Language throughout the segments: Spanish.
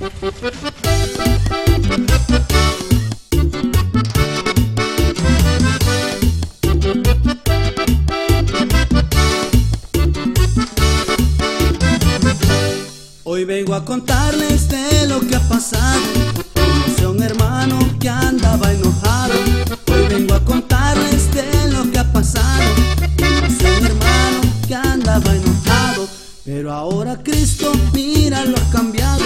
Hoy vengo a contarles de lo que ha pasado. Conocí un hermano que andaba enojado. Hoy vengo a contarles de lo que ha pasado. Conocí un hermano que andaba enojado. Pero ahora Cristo, mira, lo ha cambiado.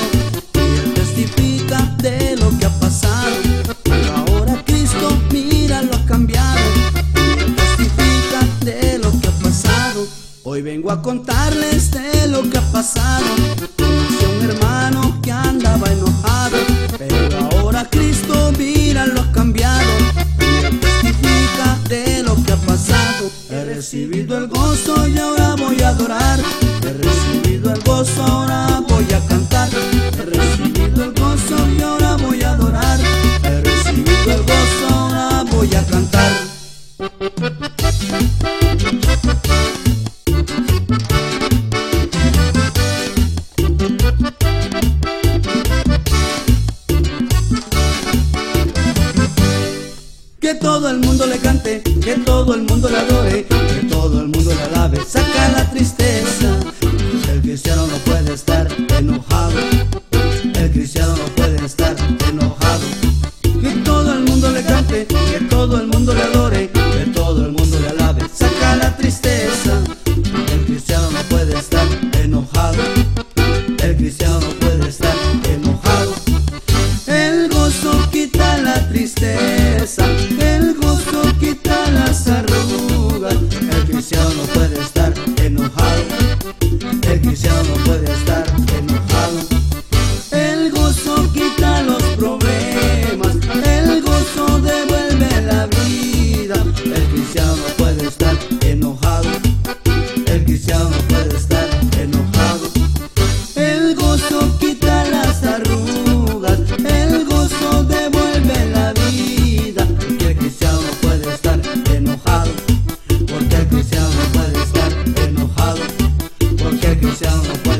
Vengo a contarles de lo que ha pasado. Conocí un hermano que andaba enojado, pero ahora Cristo mira lo ha cambiado. Él testifica de lo que ha pasado. He recibido el gozo y ahora voy a adorar. He recibido el gozo, ahora voy todo el mundo le cante, que todo el mundo le adore, que todo el mundo le alabe, saca la tristeza. El cristiano no puede estar enojado, el cristiano no puede estar enojado. Que todo el mundo le cante, que todo el mundo le adore, que todo el mundo le alabe, saca la tristeza. El cristiano no puede estar enojado, el cristiano no puede estar enojado. El gozo quita la tristeza. El cristiano no puede estar enojado. El cristiano no puede estar enojado. El gozo quita los problemas. El gozo devuelve la vida. El cristiano no puede estar enojado. El cristiano no puede 飘香了